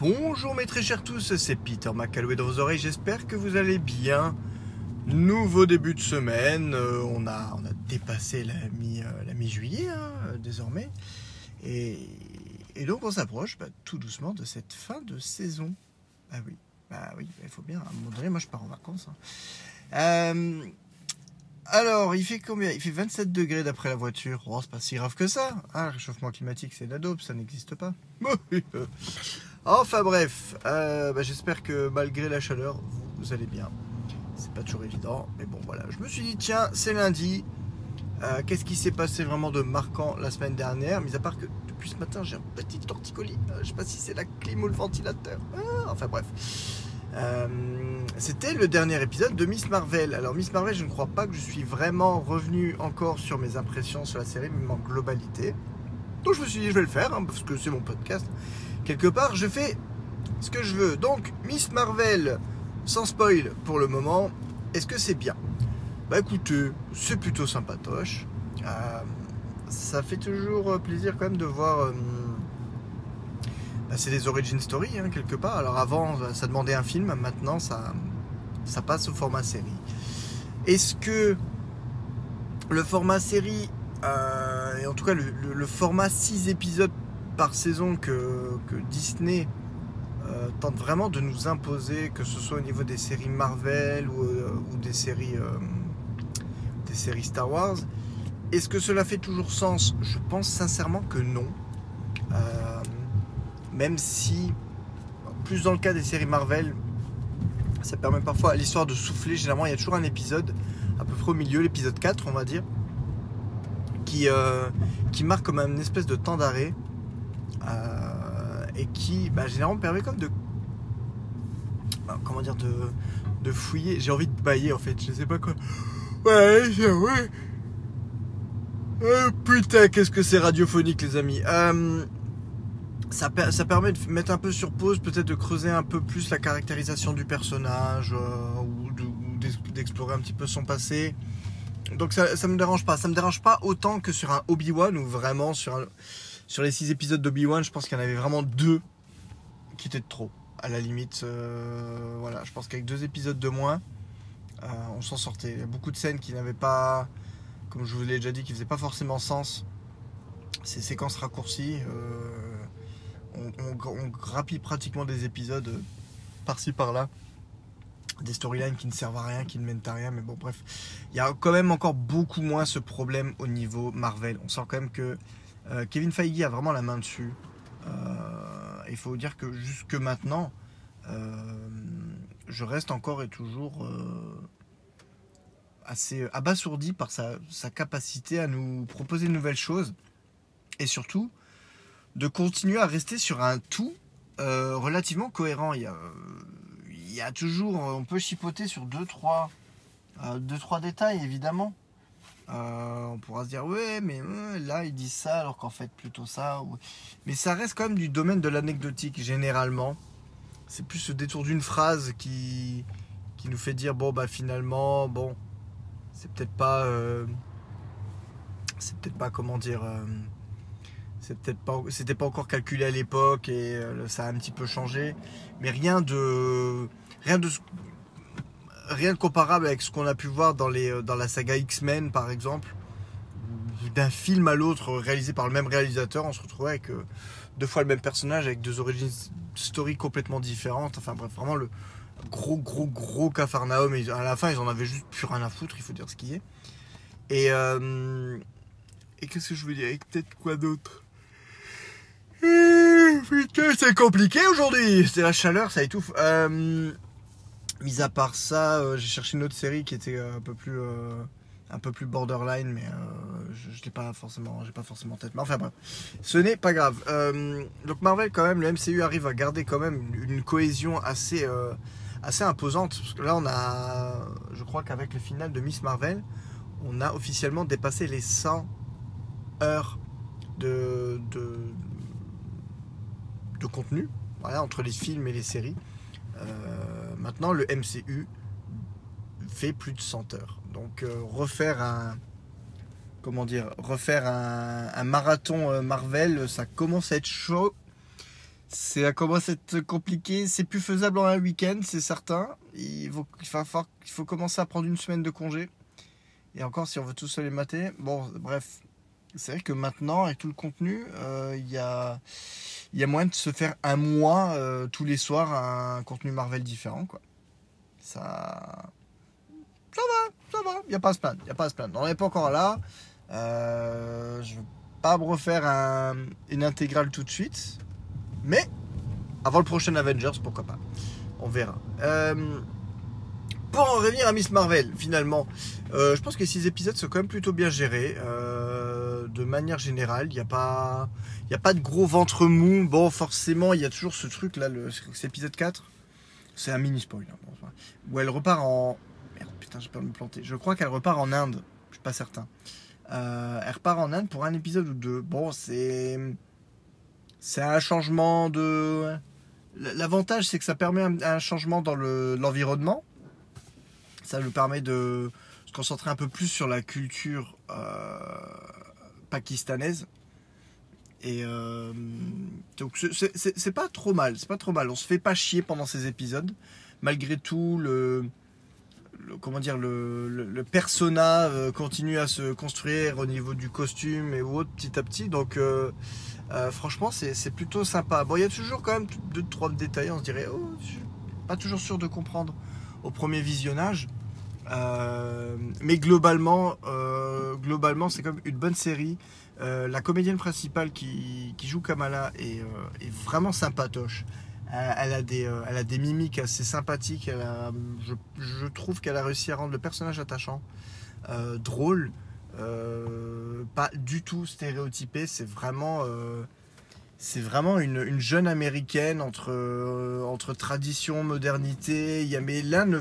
Bonjour mes très chers tous, c'est Peter McCalloway dans vos oreilles, j'espère que vous allez bien. Nouveau début de semaine, euh, on, a, dépassé la euh, mi-juillet hein, euh, désormais. Et, donc on s'approche bah, tout doucement de cette fin de saison. Ah oui, bah oui, il faut bien, à moi je pars en vacances. hein. Alors, il fait combien? Il fait 27 degrés d'après la voiture. Oh, c'est pas si grave que ça. Ah, le réchauffement climatique, c'est la dope, ça n'existe pas. enfin bref, euh, bah, j'espère que malgré la chaleur, vous, allez bien. C'est pas toujours évident, mais bon voilà. Je me suis dit, tiens, c'est lundi. Euh, Qu'est-ce qui s'est passé vraiment de marquant la semaine dernière? Mis à part que depuis ce matin, j'ai un petit torticolis. Euh, je sais pas si c'est la clim ou le ventilateur. Ah, enfin bref. C'était le dernier épisode de Miss Marvel. Alors Miss Marvel, je ne crois pas que je suis vraiment revenu encore sur mes impressions sur la série, même en globalité. Donc je me suis dit, je vais le faire, hein, parce que c'est mon podcast. Quelque part, je fais ce que je veux. Donc, Miss Marvel, sans spoil pour le moment, est-ce que c'est bien? Bah écoutez, c'est plutôt sympatoche. Euh, ça fait toujours euh, plaisir quand même de voir... euh, bah, c'est des origin story hein, quelque part. Alors avant, ça demandait un film, maintenant ça, ça passe au format série. Est-ce que le format série, et en tout cas le, le- le format 6 épisodes par saison que, Disney euh, tente vraiment de nous imposer, que ce soit au niveau des séries Marvel ou, euh, des séries euh, des séries Star Wars, est-ce que cela fait toujours sens? Je pense sincèrement que non. Même si, plus dans le cas des séries Marvel, ça permet parfois à l'histoire de souffler. Généralement, il y a toujours un épisode, à peu près au milieu, l'épisode 4, on va dire, qui, qui marque comme une espèce de temps d'arrêt et qui, bah, généralement, permet comme de. bah, comment dire, de, fouiller. J'ai envie de bailler en fait, je sais pas quoi. Ouais, vrai. Oh, putain, qu'est-ce que c'est radiophonique, les amis. Euh, ça, per- ça permet de mettre un peu sur pause, peut-être de creuser un peu plus la caractérisation du personnage euh, ou de- ou d'ex- d'explorer un petit peu son passé. Donc ça, ça me dérange pas. Ça me dérange pas autant que sur un Obi-Wan ou vraiment sur, un- sur les six épisodes d'Obi-Wan, je pense qu'il y en avait vraiment deux qui étaient de trop. À la limite, euh, voilà, je pense qu'avec deux épisodes de moins, euh, on s'en sortait. Il y a beaucoup de scènes qui n'avaient pas, comme je vous l'ai déjà dit, qui faisaient pas forcément sens. Ces séquences raccourcies. euh, on, on- on grappille pratiquement des épisodes par-ci par-là. Des storylines qui ne servent à rien, qui ne mènent à rien, mais bon, bref. Il y a quand même encore beaucoup moins ce problème au niveau Marvel. On sent quand même que euh, Kevin Feige a vraiment la main dessus. Euh, Il faut dire que jusque maintenant, euh, je reste encore et toujours assez abasourdi par sa, capacité à nous proposer de nouvelles choses et surtout de continuer à rester sur un tout relativement cohérent. Il y, a, il y a toujours, on peut chipoter sur deux trois, euh, deux, trois détails évidemment. Euh, on pourra se dire ouais mais euh, là ils disent ça alors qu'en fait plutôt ça. Mais ça reste quand même du domaine de l'anecdotique généralement. C'est plus ce détour d'une phrase qui, qui nous fait dire bon bah finalement bon c'est peut-être pas euh, c'est peut-être pas comment dire c'était pas encore calculé à l'époque et ça a un petit peu changé mais rien de rien de rien de comparable avec ce qu'on a pu voir dans les euh, dans la saga X-Men par exemple d'un film à l'autre réalisé par le même réalisateur on se retrouvait avec euh, deux fois le même personnage avec deux origines story complètement différentes. Enfin bref vraiment le gros gros gros cafarnaum. Et à la fin ils en avaient juste plus rien à foutre il faut dire ce qui est. Et euh, et qu'est-ce que je veux dire? Et peut-être quoi d'autre? Eh, Putain, c'est compliqué aujourd'hui. C'est la chaleur, ça étouffe. Euh, mis à part ça, euh, j'ai cherché une autre série qui était euh, un peu plus, euh, un peu plus borderline, mais je, je l'ai pas forcément, j'ai pas forcément en tête. Mais enfin bref, ce n'est pas grave. Donc Marvel quand même, le MCU arrive à garder quand même une, cohésion assez, imposante. Parce que là, on a, je crois qu'avec le final de Miss Marvel, on a officiellement dépassé les 100 heures de, contenu entre les films et les séries. Euh, maintenant, le MCU fait plus de 100 heures. Donc, euh, refaire un. Comment dire Refaire un, marathon euh, Marvel, ça commence à être chaud. ça commence à être compliqué. C'est plus faisable en un week-end, c'est certain. Il faut, il, faut, commencer à prendre une semaine de congé. Et encore, si on veut tous se les mater. Bon, bref. C'est vrai que maintenant, avec tout le contenu, euh, il y, a, y moyen de se faire un mois euh, tous les soirs un contenu Marvel différent. Quoi. Ça. Ça va, ça va. Il n'y a pas à se plaindre. Il a pas à se plaindre. On n'est pas encore là. Euh, je ne veux pas me refaire un, une intégrale tout de suite. Mais avant le prochain Avengers, pourquoi pas. On verra. Pour en revenir à Miss Marvel, finalement, je pense que ces épisodes sont quand même plutôt bien gérés. De manière générale, il n'y a, pas, y a pas de gros ventre mou. Bon, forcément, il y a toujours ce truc là, c'est épisode 4. C'est un mini spoil. Hein, où elle repart en. Merde, putain, j'ai peur de me planter. Je crois qu'elle repart en Inde. Je suis pas certain. elle repart en Inde pour un épisode ou deux. Bon, c'est c'est un changement de. L'avantage, c'est que ça permet un, changement dans l'environnement. ça nous permet de se concentrer un peu plus sur la culture euh, pakistanaise. Et euh, donc c'est pas trop mal, c'est pas trop mal. On se fait pas chier pendant ces épisodes, malgré tout le, comment dire le, persona euh, continue à se construire au niveau du costume et autres petit à petit. Donc euh, franchement, c'est plutôt sympa. Bon, il y a toujours quand même deux, trois détails. On se dirait, oh, je suis pas toujours sûr de comprendre au premier visionnage. Euh, mais globalement, euh, globalement, c'est comme une bonne série. la comédienne principale qui, joue Kamala est, vraiment sympatoche. Elle a, des, elle a des mimiques assez sympathiques. je, trouve qu'elle a réussi à rendre le personnage attachant, drôle. Euh, pas du tout stéréotypé. C'est vraiment, euh, c'est vraiment une, jeune américaine entre, euh, entre tradition, modernité. Y a, mais l'un ne,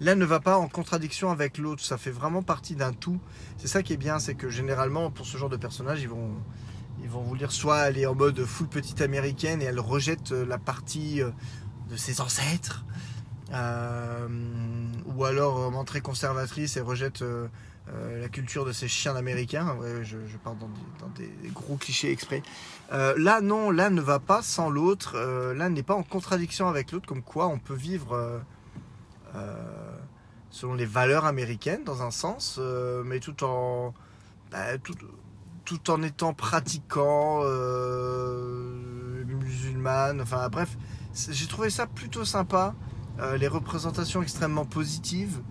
ne va pas en contradiction avec l'autre. Ça fait vraiment partie d'un tout. C'est ça qui est bien, c'est que généralement pour ce genre de personnage, ils vont, ils vont vous dire soit est en mode full petite américaine et elle rejette la partie de ses ancêtres. ou alors euh, très conservatrice et rejette euh, la culture de ces chiens américains. je, parle dans des, gros clichés exprès. Euh, là, non, l'un ne va pas sans l'autre. Euh, l'un n'est pas en contradiction avec l'autre, comme quoi on peut vivre selon les valeurs américaines dans un sens, mais tout en bah, tout, en étant pratiquant, musulmane. Enfin, bref, j'ai trouvé ça plutôt sympa. les représentations extrêmement positives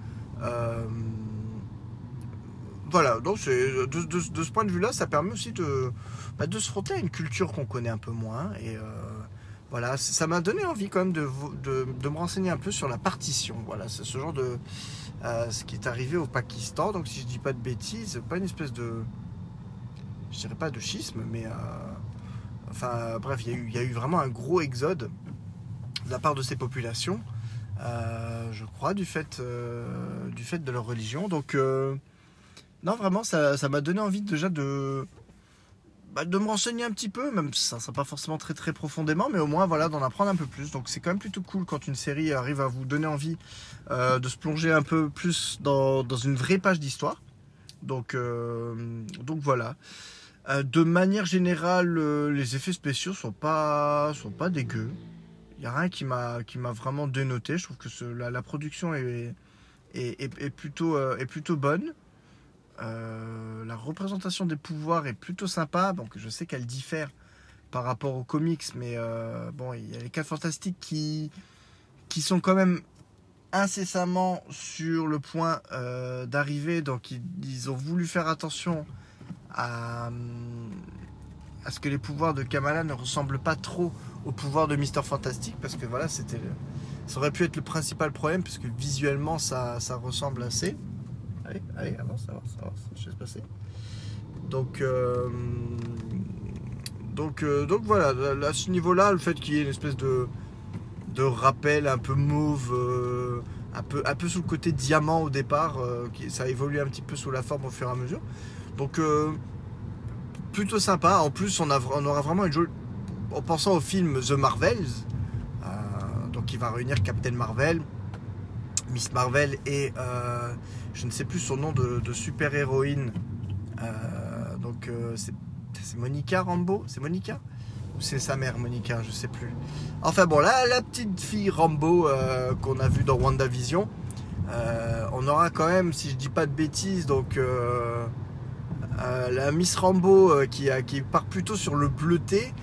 voilà, donc de, de, ce point de vue-là, ça permet aussi de, bah, de se frotter à une culture qu'on connaît un peu moins. Et euh, voilà, ça m'a donné envie quand même de, me renseigner un peu sur la partition. Voilà, c'est ce genre de. Euh, ce qui est arrivé au Pakistan. Donc, si je dis pas de bêtises, pas une espèce de. Je dirais pas de schisme, mais. Euh, enfin, bref, il y, y, a eu vraiment un gros exode de la part de ces populations. je crois, du fait, du fait de leur religion. Donc. Non, vraiment, ça m'a donné envie déjà de, bah, de me renseigner un petit peu, même ça ne sera pas forcément très très profondément, mais au moins voilà d'en apprendre un peu plus. Donc c'est quand même plutôt cool quand une série arrive à vous donner envie euh, de se plonger un peu plus dans, une vraie page d'histoire. Donc, euh, donc voilà. Euh, de manière générale, les effets spéciaux sont pas sont pas dégueux. Il n'y a rien qui m'a vraiment dénoté. Je trouve que la, production est plutôt bonne. Euh, la représentation des pouvoirs est plutôt sympa. Donc je sais qu'elle diffère par rapport aux comics, mais euh, bon, il y a les 4 fantastiques qui, qui sont quand même incessamment sur le point euh, d'arriver. Donc ils, ont voulu faire attention à, à ce que les pouvoirs de Kamala ne ressemblent pas trop aux pouvoirs de Mister Fantastic, parce que voilà, c'était ça aurait pu être le principal problème, puisque visuellement ça, ça ressemble assez. Allez, allez, avance, avance, avance. Je laisse passer. Donc, euh, euh, voilà, à ce niveau-là, le fait qu'il y ait une espèce de, rappel un peu mauve, euh, un, peu, sous le côté diamant au départ, qui, ça a évolué un petit peu sous la forme au fur et à mesure. Donc, plutôt sympa. En plus, on, a, aura vraiment une jolie. En pensant au film The Marvels, donc qui va réunir Captain Marvel, Miss Marvel et euh, je ne sais plus son nom de, super-héroïne. Euh, donc euh, c'est Monica Rambeau? C'est Monica? Ou c'est sa mère, Monica, je sais plus. Enfin bon, là, la petite fille Rambo qu'on a vue dans WandaVision, on aura quand même, si je dis pas de bêtises, donc la Miss Rambo qui part plutôt sur le bleuté,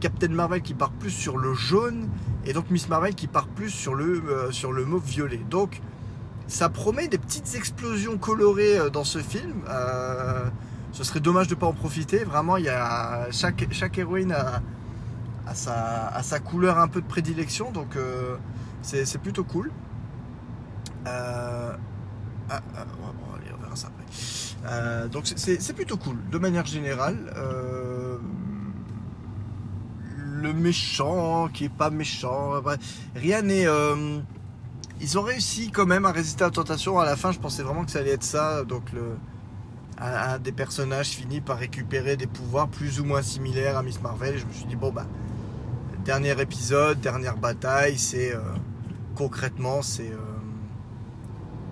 Captain Marvel qui part plus sur le jaune, et donc Miss Marvel qui part plus sur le, sur le mauve violet. Donc ça promet des petites explosions colorées dans ce film. ce serait dommage de ne pas en profiter. Vraiment, il y a chaque, chaque héroïne a, sa, sa, couleur un peu de prédilection, donc euh, c'est plutôt cool. Euh, ah, ah, on verra ça après. Euh, donc c'est plutôt cool, de manière générale. Le méchant qui est pas méchant, rien n'est. ils ont réussi quand même à résister à la tentation. À la fin, je pensais vraiment que ça allait être ça. Donc le, un, des personnages finit par récupérer des pouvoirs plus ou moins similaires à Miss Marvel. Je me suis dit bon bah dernier épisode, dernière bataille, c'est euh, concrètement c'est euh,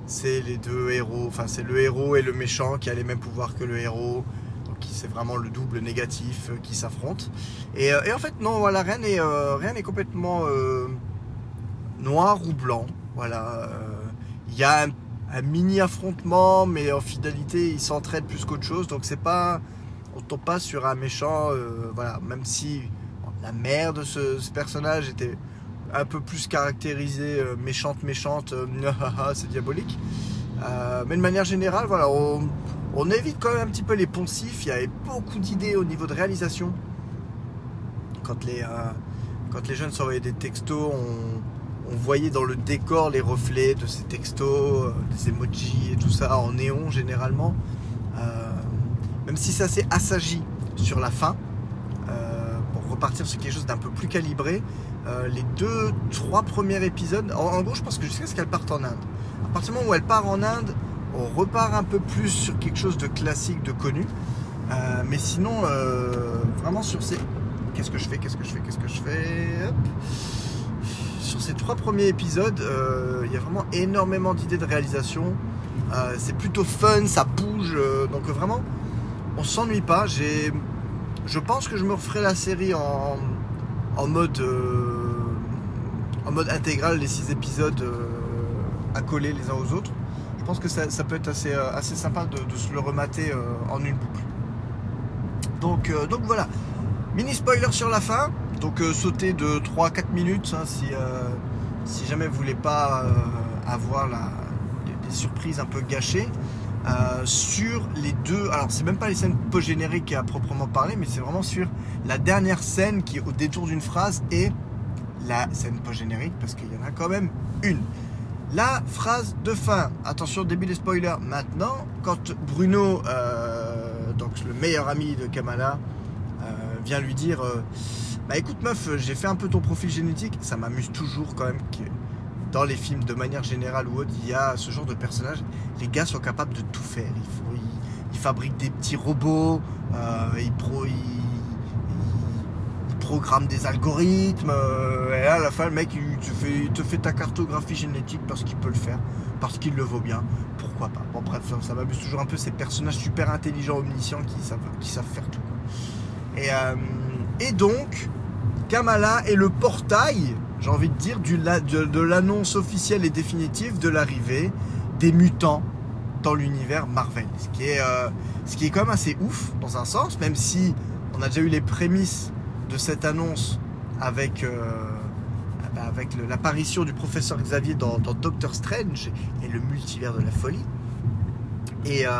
c'est les deux héros, enfin c'est le héros et le méchant qui a les mêmes pouvoirs que le héros. C'est vraiment le double négatif euh, qui s'affrontent. Et, en fait non, voilà, rien n'est n'est complètement noir ou blanc. Voilà, il y a un, mini affrontement, mais en fidélité ils s'entraident plus qu'autre chose. Donc c'est pas on tombe pas sur un méchant, voilà, même si la mère de ce, personnage était un peu plus caractérisée euh, méchante, méchante, euh, c'est diabolique. Euh, mais de manière générale, voilà, on, évite quand même un petit peu les poncifs. Il y avait beaucoup d'idées au niveau de réalisation. Quand les, quand les jeunes s'envoyaient des textos, on, voyait dans le décor les reflets de ces textos, des emojis et tout ça en néon généralement. même si ça s'est assagi sur la fin, repartir sur quelque chose d'un peu plus calibré. Euh, les deux, trois premiers épisodes, en, gros, je pense que jusqu'à ce qu'elle parte en Inde. À partir du moment où elle part en Inde, on repart un peu plus sur quelque chose de classique, de connu. Euh, mais sinon, euh, vraiment sur ces. Qu'est-ce que je fais Qu'est-ce que je fais Qu'est-ce que je fais Sur ces trois premiers épisodes, il y a vraiment énormément d'idées de réalisation. c'est plutôt fun, ça bouge. donc vraiment, on s'ennuie pas. Je pense que je me referai la série en, mode euh, en mode intégral, les six épisodes euh, à coller les uns aux autres. Je pense que ça, peut être assez, euh, assez sympa de, se le remater en une boucle. Donc, donc voilà, mini spoiler sur la fin. Donc sauter de 3-4 minutes hein, si, si jamais vous voulez pas avoir des surprises un peu gâchées. Euh, sur les deux. Alors, c'est même pas les scènes post-génériques à proprement parler, mais c'est vraiment sur la dernière scène qui est au détour d'une phrase et la scène post-générique, parce qu'il y en a quand même une. La phrase de fin. Attention, début des spoilers. Maintenant, quand Bruno, euh, donc le meilleur ami de Kamala, euh, vient lui dire Bah écoute, meuf, j'ai fait un peu ton profil génétique. Ça m'amuse toujours quand même que dans les films de manière générale ou autre, il y a ce genre de personnages. Les gars sont capables de tout faire. Ils, fabriquent des petits robots, euh, ils, programment des algorithmes. Euh, et à la fin, le mec, il te, fait, ta cartographie génétique parce qu'il peut le faire, parce qu'il le vaut bien. Pourquoi pas? Bon, bref, ça, m'amuse toujours un peu ces personnages super intelligents, omniscients qui savent, qui savent faire tout. Et, euh, et donc, Kamala est le portail j'ai envie de dire, de, l'annonce officielle et définitive de l'arrivée des mutants dans l'univers Marvel. Ce qui, est, euh, ce qui est quand même assez ouf dans un sens, même si on a déjà eu les prémices de cette annonce avec, euh, bah, avec l'apparition du professeur Xavier dans, Doctor Strange et le multivers de la folie. Et, euh,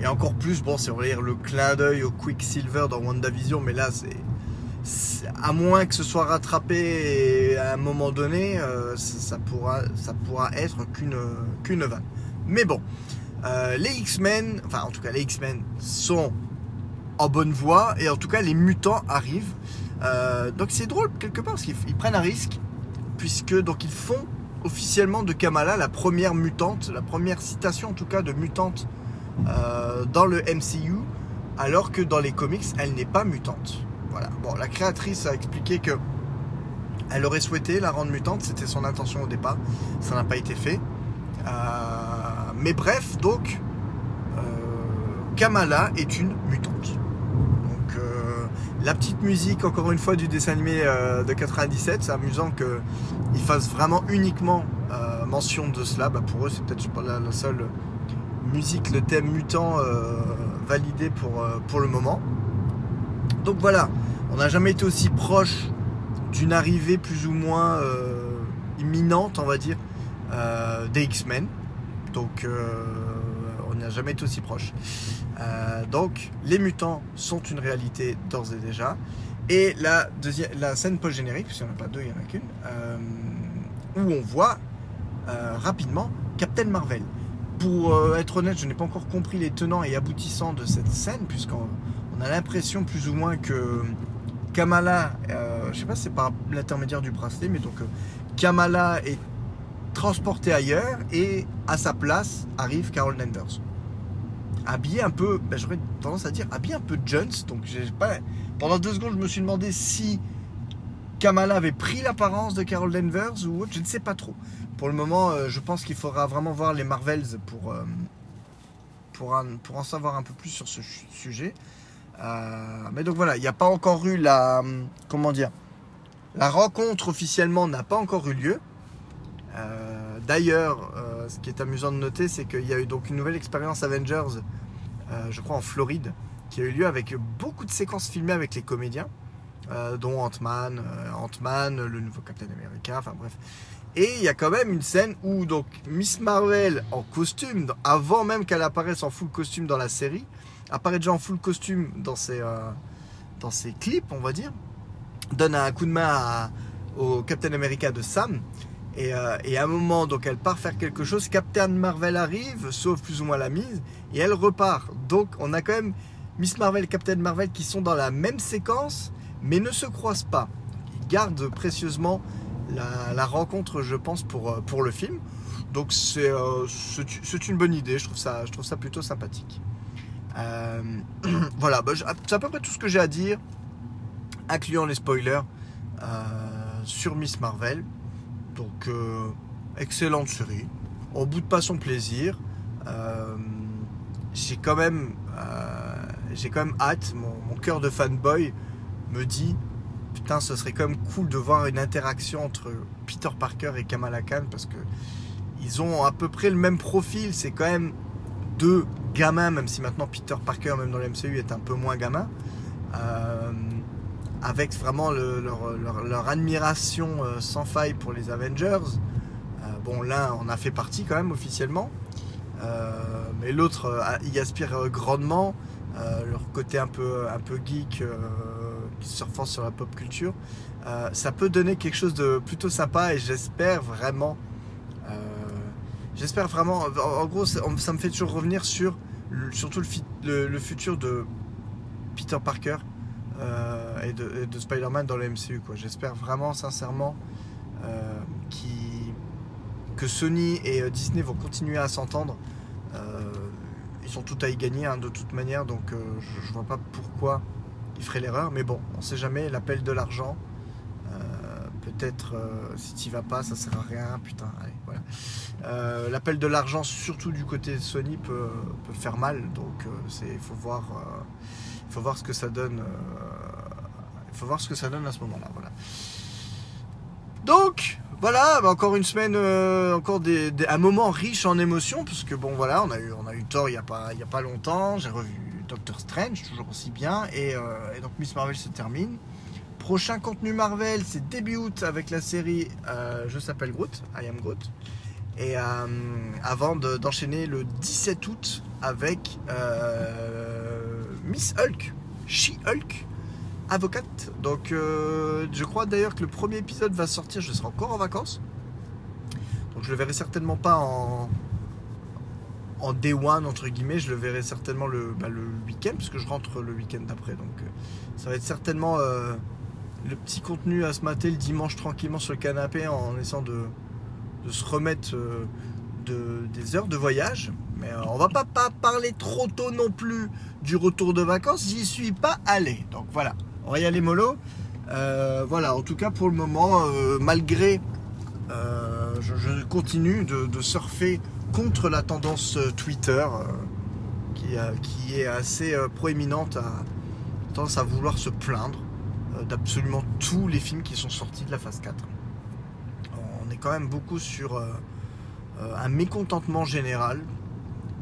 et encore plus, bon, si on va lire le clin d'œil au Quicksilver dans WandaVision, mais là, c'est à moins que ce soit rattrapé à un moment donné, euh, ça, pourra, ça pourra être qu'une qu'une vanne. Mais bon, les X-Men, enfin en tout cas les X-Men sont en bonne voie et en tout cas les mutants arrivent. Euh, donc c'est drôle quelque part parce qu'ils prennent un risque puisque donc ils font officiellement de Kamala la première mutante, la première citation en tout cas de mutante dans le MCU, alors que dans les comics elle n'est pas mutante. Bon, la créatrice a expliqué que elle aurait souhaité la rendre mutante, c'était son intention au départ, ça n'a pas été fait. Euh, mais bref, donc, euh, Kamala est une mutante. Euh, La petite musique, encore une fois, du dessin animé de 97. C'est amusant qu'ils fassent vraiment uniquement mention de cela. Bah, pour eux, c'est peut-être pas la, seule musique, le thème mutant validé pour, le moment. Donc voilà, on n'a jamais été aussi proche d'une arrivée plus ou moins imminente, on va dire, euh, des X-Men. Donc euh, on n'a jamais été aussi proche. Euh, donc les mutants sont une réalité d'ores et déjà. Et la, deuxième, la scène post-générique, puisqu'il n'y en a pas deux, il n'y en a qu'une, où on voit rapidement Captain Marvel. Pour être honnête, je n'ai pas encore compris les tenants et aboutissants de cette scène, puisqu'on a l'impression plus ou moins que Kamala, je sais pas si c'est par l'intermédiaire du bracelet, mais donc Kamala est transportée ailleurs et à sa place arrive Carol Danvers. Habillée un peu, ben, j'aurais tendance à dire habillée un peu Jones. Donc pendant deux secondes, je me suis demandé si Kamala avait pris l'apparence de Carol Danvers ou autre. Je ne sais pas trop. Pour le moment, euh, je pense qu'il faudra vraiment voir les Marvels pour, euh, en savoir un peu plus sur ce sujet. Euh, mais donc voilà, il n'y a pas encore eu la. Comment dire la rencontre officiellement n'a pas encore eu lieu. D'ailleurs, euh, ce qui est amusant de noter, c'est qu'il y a eu donc une nouvelle expérience Avengers, euh, je crois en Floride, qui a eu lieu avec beaucoup de séquences filmées avec les comédiens, dont Ant-Man, Ant-Man, le nouveau Captain America, enfin bref. Et il y a quand même une scène où donc Miss Marvel en costume, avant même qu'elle apparaisse en full costume dans la série, apparaît déjà en full costume dans ses, dans ses clips, on va dire donne un coup de main au Captain America de Sam. Euh, et, à un moment, donc elle part faire quelque chose. Captain Marvel arrive, sauve plus ou moins la mise, et elle repart. Donc on a quand même Miss Marvel et Captain Marvel qui sont dans la même séquence, mais ne se croisent pas. Ils gardent précieusement la, rencontre, je pense, pour, euh, pour le film. Donc euh, c'est une bonne idée, je trouve ça, je trouve ça plutôt sympathique. voilà, bah, c'est à peu près tout ce que j'ai à dire incluant les spoilers euh, sur Miss Marvel. Donc, euh, excellente série. Au bout de pas son plaisir, euh, j'ai quand même, j'ai quand même hâte. Mon, cœur de fanboy me dit, putain, ce serait quand même cool de voir une interaction entre Peter Parker et Kamala Khan parce que ils ont à peu près le même profil. C'est quand même deux gamins, même si maintenant Peter Parker, même dans le MCU, est un peu moins gamin avec vraiment leur, admiration euh, sans faille pour les Avengers. Euh, bon, l'un en a fait partie quand même officiellement, euh, mais l'autre y aspire grandement. leur côté un peu, un peu geek surfant sur la pop culture, ça peut donner quelque chose de plutôt sympa et j'espère vraiment, j'espère vraiment, en, gros, ça, me fait toujours revenir sur surtout le futur de Peter Parker euh, et de, Spider-Man dans le MCU. J'espère vraiment sincèrement euh, que Sony et euh, Disney vont continuer à s'entendre. ils sont tout à y gagner hein, de toute manière, donc je, ne vois pas pourquoi ils feraient l'erreur. Mais bon, on sait jamais, l'appel de l'argent. Peut-être si tu vas pas, ça sert à rien. Putain, allez, voilà. L'appel de l'argent, surtout du côté de Sony, peut faire mal. Donc, il faut voir faut voir ce que ça donne. Euh, il faut voir ce que ça donne à ce moment-là. Voilà. Donc, voilà, bah, encore une semaine, euh, encore un moment riche en émotions, parce que bon, voilà, on a eu, Thor il n'y a, pas, il y a pas longtemps, j'ai revu Doctor Strange, toujours aussi bien, et, euh, donc Miss Marvel se termine. Prochain contenu Marvel, c'est début août avec la série Je s'appelle Groot, I am Groot. Et avant d'enchaîner le 17 août avec Miss Hulk, She-Hulk, avocate. Donc euh, je crois d'ailleurs que le premier épisode va sortir, je serai encore en vacances. Donc je le verrai certainement pas en, en day one entre guillemets, je le verrai certainement le, bah, week-end, puisque je rentre le week-end d'après. Donc euh, ça va être certainement euh, le petit contenu à se mater le dimanche tranquillement sur le canapé en essayant de, se remettre de, des heures de voyage. Mais euh, on va pas, parler trop tôt non plus du retour de vacances. J'y suis pas allé. Donc voilà, on va y aller mollo. Euh, voilà, en tout cas pour le moment, euh, malgré je, continue de, surfer contre la tendance Twitter qui, qui, est assez proéminente tendance à vouloir se plaindre d'absolument tous les films qui sont sortis de la phase 4. On est quand même beaucoup sur un mécontentement général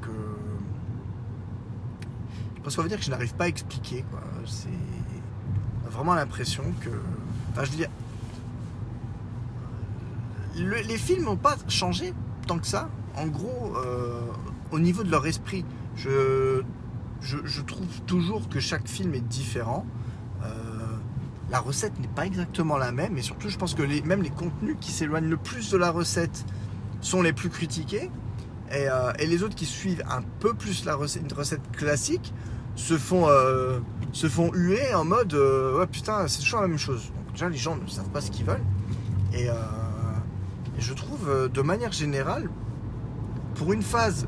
que parce qu'on veut dire que je n'arrive pas à expliquer. C'est vraiment l'impression que. Enfin, je veux dire. les films n'ont pas changé tant que ça. En gros, euh, au niveau de leur esprit, je, trouve toujours que chaque film est différent. Euh, la recette n'est pas exactement la même. Et surtout, je pense que même les contenus qui s'éloignent le plus de la recette sont les plus critiqués. Et, euh, et, les autres qui suivent un peu plus la recette, une recette classique se font, euh, se font huer en mode euh, ouais putain c'est toujours la même chose. Donc déjà les gens ne savent pas ce qu'ils veulent. Et, je trouve de manière générale, pour une phase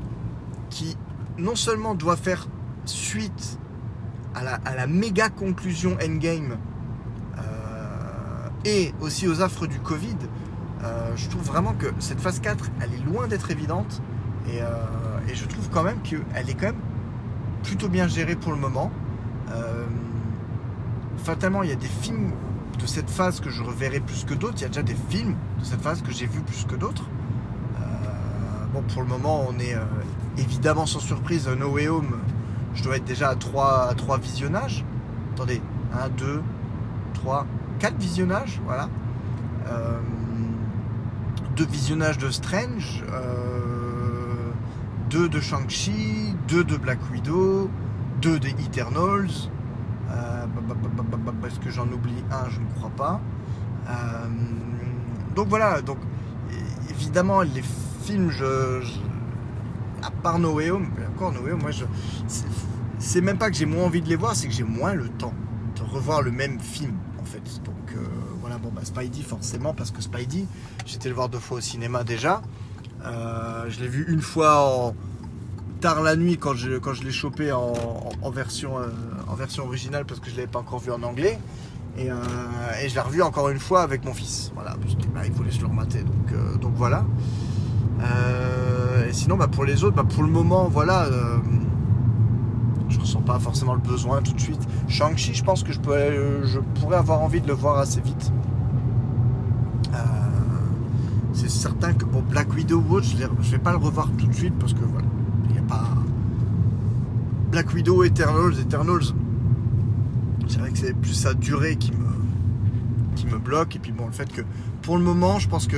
qui non seulement doit faire suite à la, à la méga conclusion endgame et aussi aux affres du Covid, je trouve vraiment que cette phase 4 elle est loin d'être évidente. Et, et, je trouve quand même qu'elle est quand même plutôt bien géré pour le moment. Euh, fatalement, il y a des films de cette phase que je reverrai plus que d'autres. Il y a déjà des films de cette phase que j'ai vu plus que d'autres. Euh, bon, pour le moment, on est euh, évidemment sans surprise. No Way Home, je dois être déjà à 3, à 3 visionnages. Attendez, 1, 2, 3, 4 visionnages, voilà. deux visionnages de Strange. 2 de Shang-Chi, 2 de Black Widow, 2 des Eternals. Euh, Est-ce que j'en oublie un? Je ne crois pas. Euh, donc voilà, donc évidemment les films, à part No Way encore moi c'est même pas que j'ai moins envie de les voir, c'est que j'ai moins le temps de revoir le même film en fait. Donc euh, voilà, bon bah Spidey forcément parce que Spidey, j'étais le voir deux fois au cinéma déjà. Euh, je l'ai vu une fois en, tard la nuit quand je, quand je l'ai chopé en, version, euh, en version originale parce que je ne l'avais pas encore vu en anglais. Et, euh, et je l'ai revu encore une fois avec mon fils. Voilà, parce qu'il bah, voulait se le remater. Donc, donc voilà. et sinon, bah, pour les autres, bah, pour le moment, voilà. je ressens pas forcément le besoin tout de suite. Shang-Chi, je pense que je, peux, je pourrais avoir envie de le voir assez vite c'est certain que pour Black Widow Watch, je ne vais pas le revoir tout de suite parce que voilà, il n'y a pas. Black Widow, Eternals, Eternals, c'est vrai que c'est plus sa durée qui me, bloque. Et puis bon, le fait que pour le moment, je pense que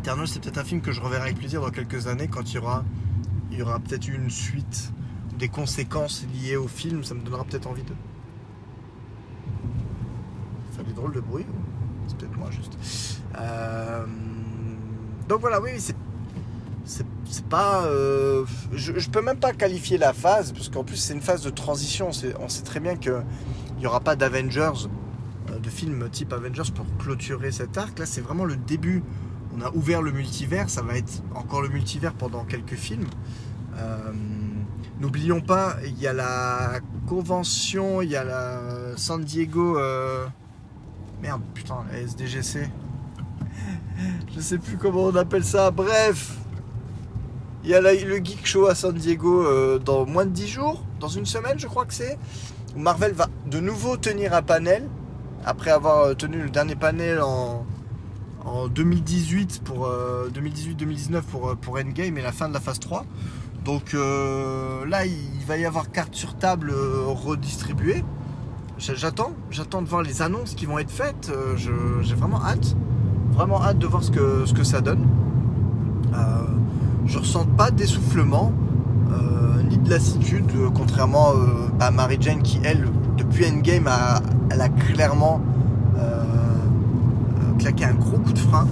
Eternals, c'est peut-être un film que je reverrai avec plaisir dans quelques années quand il y aura, peut-être une suite, des conséquences liées au film, ça me donnera peut-être envie de. Ça fait des de bruit, c'est peut-être moi juste. Euh, donc voilà, oui, c'est c'est pas. Euh, je, peux même pas qualifier la phase, parce qu'en plus c'est une phase de transition. On sait très bien qu'il n'y aura pas d'Avengers, euh, de films type Avengers pour clôturer cet arc. Là, c'est vraiment le début. On a ouvert le multivers, ça va être encore le multivers pendant quelques films. N'oublions pas, il y a la convention, il y a la San Diego. Merde, putain, la SDGC. Je sais plus comment on appelle ça. Bref, il y a le Geek Show à San Diego euh, dans moins de 10 jours, dans une semaine, je crois que c'est. Marvel va de nouveau tenir un panel après avoir euh, tenu le dernier panel en, 2018 pour 2018-2019 euh, pour, pour Endgame et la fin de la phase 3. Donc là, il va y avoir carte sur table redistribuée. J'attends, j'attends de voir les annonces qui vont être faites. J'ai vraiment hâte vraiment hâte de voir ce que, ce que ça donne. Euh, je ressens pas d'essoufflement euh, ni de lassitude, euh, contrairement à Mary Jane qui, elle, depuis Endgame, a, elle a clairement claqué un gros coup de frein.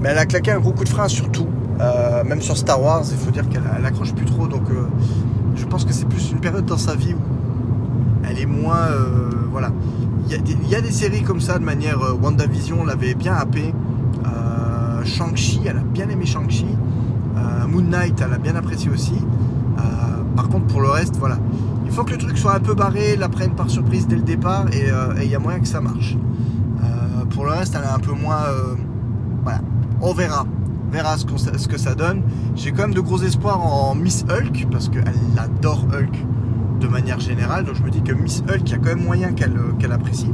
Mais elle a claqué un gros coup de frein surtout, même sur Star Wars, il faut dire qu'elle accroche plus trop. Donc je pense que c'est plus une période dans sa vie où elle est moins. voilà. Il y, a des séries comme ça de manière. WandaVision l'avait bien happé. Shang-Chi, elle a bien aimé Shang-Chi. Euh, Moon Knight, elle a bien apprécié aussi. Euh, par contre, pour le reste, voilà. Il faut que le truc soit un peu barré, la prenne par surprise dès le départ et euh, il y a moyen que ça marche. pour le reste, elle est un peu moins. voilà. On verra. On verra ce, que ça donne. J'ai quand même de gros espoirs en Miss Hulk parce qu'elle adore Hulk. de manière générale. Donc je me dis que Miss Hulk, il y a quand même moyen qu'elle apprécie.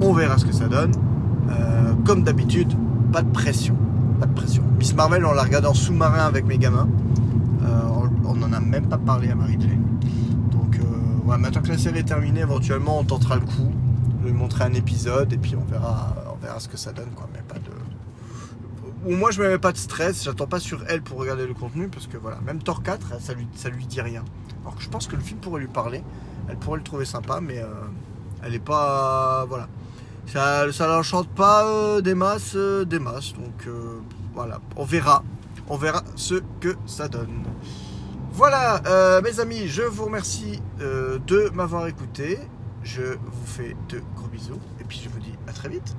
On verra ce que ça donne. Comme d'habitude, pas de pression. Pas de pression. Miss Marvel, on l'a regardé en sous-marin avec mes gamins. Euh, on n'en a même pas parlé à Marie-Jane. Donc euh, voilà, maintenant que la série est terminée, éventuellement on tentera le coup de lui montrer un épisode et puis on verra, on verra ce que ça donne. Quoi. Mais pas de... Ou moi je me mets pas de stress, j'attends pas sur elle pour regarder le contenu parce que voilà, même Thor 4, ça lui, lui dit rien. Alors que je pense que le film pourrait lui parler, elle pourrait le trouver sympa, mais euh, elle est pas. Voilà. Ça, ça l'enchante pas euh, des masses, euh, des masses. Donc euh, voilà, on verra. On verra ce que ça donne. Voilà, euh, mes amis, je vous remercie de m'avoir écouté. Je vous fais de gros bisous et puis je vous dis à très vite.